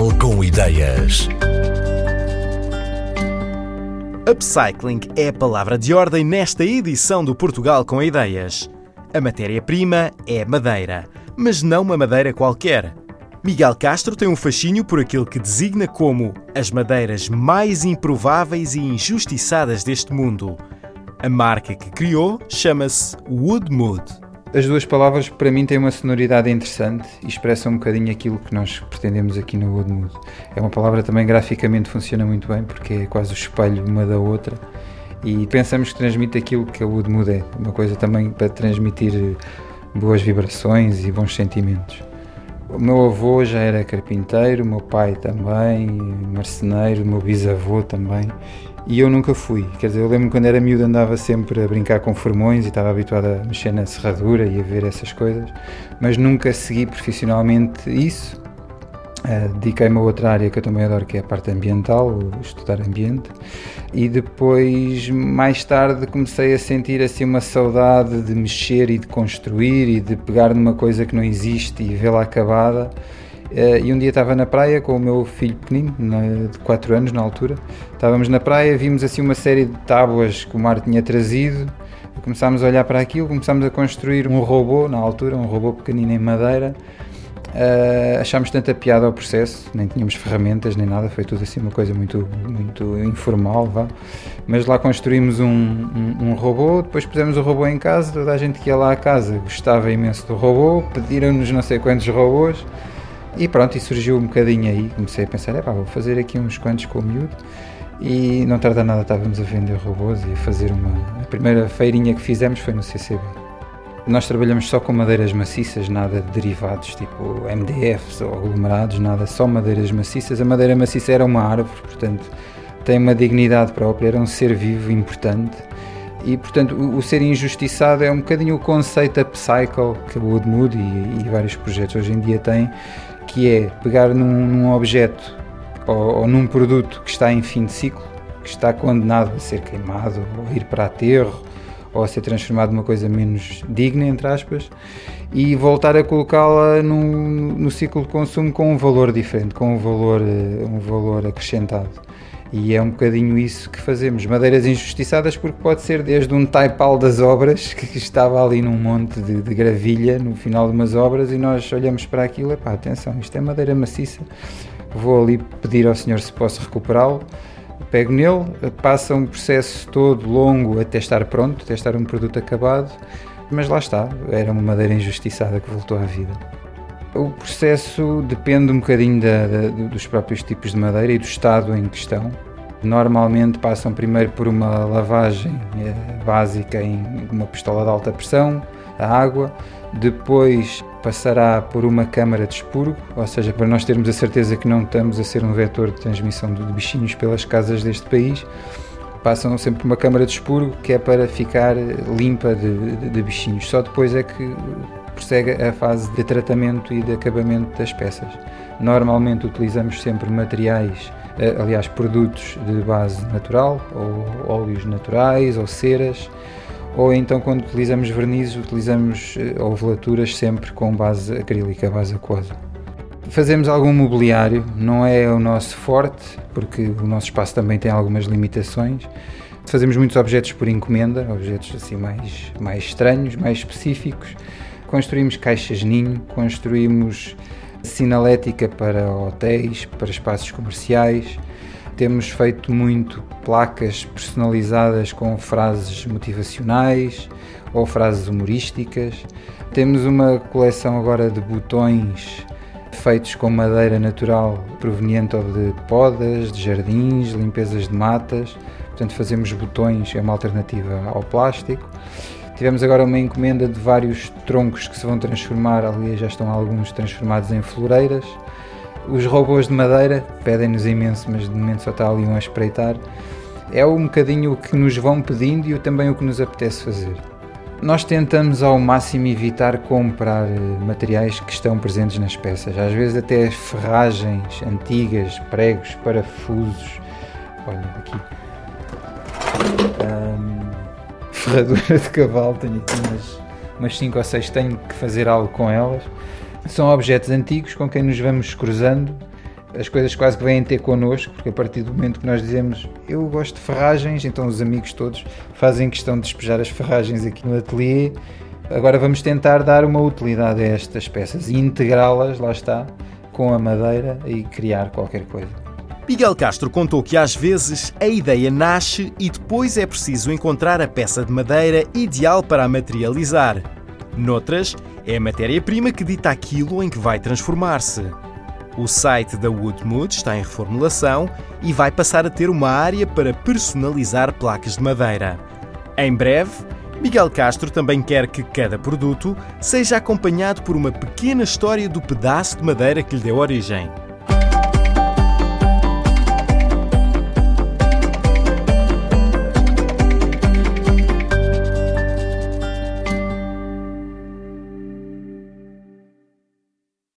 Portugal com ideias. Upcycling é a palavra de ordem nesta edição do Portugal com Ideias. A matéria-prima é madeira, mas não uma madeira qualquer. Miguel Castro tem um fascínio por aquilo que designa como as madeiras mais improváveis e injustiçadas deste mundo. A marca que criou chama-se Woodmood. As duas palavras para mim têm uma sonoridade interessante e expressam um bocadinho aquilo que nós pretendemos aqui no Woodmood. É uma palavra também graficamente funciona muito bem porque é quase o espelho uma da outra e pensamos que transmite aquilo que a Woodmood é, uma coisa também para transmitir boas vibrações e bons sentimentos. O meu avô já era carpinteiro, o meu pai também, marceneiro, o meu bisavô também. E eu nunca fui. Quer dizer, eu lembro quando era miúdo andava sempre a brincar com formões e estava habituado a mexer na serradura e a ver essas coisas, mas nunca segui profissionalmente isso. Uh, Dediquei-me a outra área que eu também adoro, que é a parte ambiental, estudar ambiente. E depois, mais tarde, comecei a sentir assim uma saudade de mexer e de construir e de pegar numa coisa que não existe e vê-la acabada. Uh, e um dia estava na praia com o meu filho pequenino, de 4 anos na altura. Estávamos na praia, vimos assim uma série de tábuas que o mar tinha trazido. Começámos a olhar para aquilo, começámos a construir um robô, na altura, um robô pequenino em madeira Uh, achámos tanta piada ao processo, nem tínhamos ferramentas nem nada, foi tudo assim uma coisa muito, muito informal, vá. Mas lá construímos um, um, um, robô, depois pusemos o robô em casa, toda a gente que ia lá à casa gostava imenso do robô, pediram-nos não sei quantos robôs e pronto, e surgiu um bocadinho aí. Comecei a pensar, é pá, vou fazer aqui uns quantos com o miúdo e não tarda nada estávamos a vender robôs e a fazer uma. A primeira feirinha que fizemos foi no CCB. Nós trabalhamos só com madeiras maciças, nada de derivados tipo MDFs ou aglomerados, nada, só madeiras maciças. A madeira maciça era uma árvore, portanto tem uma dignidade própria, era um ser vivo importante. E portanto o, o ser injustiçado é um bocadinho o conceito upcycle que o Woodmood e, e vários projetos hoje em dia têm, que é pegar num, num objeto ou, ou num produto que está em fim de ciclo, que está condenado a ser queimado ou ir para aterro ou a ser transformado numa coisa menos digna, entre aspas, e voltar a colocá-la no, no ciclo de consumo com um valor diferente, com um valor, eh, um valor acrescentado. E é um bocadinho isso que fazemos. Madeiras injustiçadas, porque pode ser desde um taipal das obras, que estava ali num monte de, de, gravilha no final de umas obras, e nós olhamos para aquilo e pá, atenção, isto é madeira maciça. Vou ali pedir ao senhor se posso recuperá-lo pego nele, passa um processo todo longo até estar pronto, até estar um produto acabado, mas lá está, era uma madeira injustiçada que voltou à vida. O processo depende um bocadinho da, da, dos próprios tipos de madeira e do estado em questão. Normalmente passam primeiro por uma lavagem eh, básica em uma pistola de alta pressão, a água, depois passará por uma câmara de expurgo, ou seja, para nós termos a certeza que não estamos a ser um vetor de transmissão de bichinhos pelas casas deste país, passam sempre por uma câmara de expurgo que é para ficar limpa de, de, de bichinhos. Só depois é que prossegue a fase de tratamento e de acabamento das peças. Normalmente utilizamos sempre materiais, eh, aliás, produtos de base natural, ou óleos naturais, ou ceras, ou então quando utilizamos vernizes utilizamos eh, ovelaturas sempre com base acrílica, base aquosa. Fazemos algum mobiliário, não é o nosso forte, porque o nosso espaço também tem algumas limitações. Fazemos muitos objetos por encomenda, objetos assim mais, mais estranhos, mais específicos. Construímos caixas ninho, construímos sinalética para hotéis, para espaços comerciais, temos feito muito placas personalizadas com frases motivacionais ou frases humorísticas. Temos uma coleção agora de botões feitos com madeira natural proveniente de podas, de jardins, limpezas de matas. Portanto, fazemos botões, é uma alternativa ao plástico. Tivemos agora uma encomenda de vários troncos que se vão transformar, ali já estão alguns transformados em floreiras. Os robôs de madeira pedem-nos imenso, mas de momento só está ali um a espreitar. É um bocadinho o que nos vão pedindo e também o que nos apetece fazer. Nós tentamos ao máximo evitar comprar eh, materiais que estão presentes nas peças, às vezes até ferragens antigas, pregos, parafusos. Olha aqui. Um, ferradura de cavalo, tenho aqui umas, umas 5 ou 6, tenho que fazer algo com elas. São objetos antigos com quem nos vamos cruzando as coisas quase que vêm ter connosco, porque a partir do momento que nós dizemos eu gosto de ferragens, então os amigos todos fazem questão de despejar as ferragens aqui no ateliê. Agora vamos tentar dar uma utilidade a estas peças e integrá-las, lá está, com a madeira e criar qualquer coisa. Miguel Castro contou que às vezes a ideia nasce e depois é preciso encontrar a peça de madeira ideal para a materializar. Noutras, é a matéria-prima que dita aquilo em que vai transformar-se. O site da Woodmood está em reformulação e vai passar a ter uma área para personalizar placas de madeira. Em breve, Miguel Castro também quer que cada produto seja acompanhado por uma pequena história do pedaço de madeira que lhe deu origem.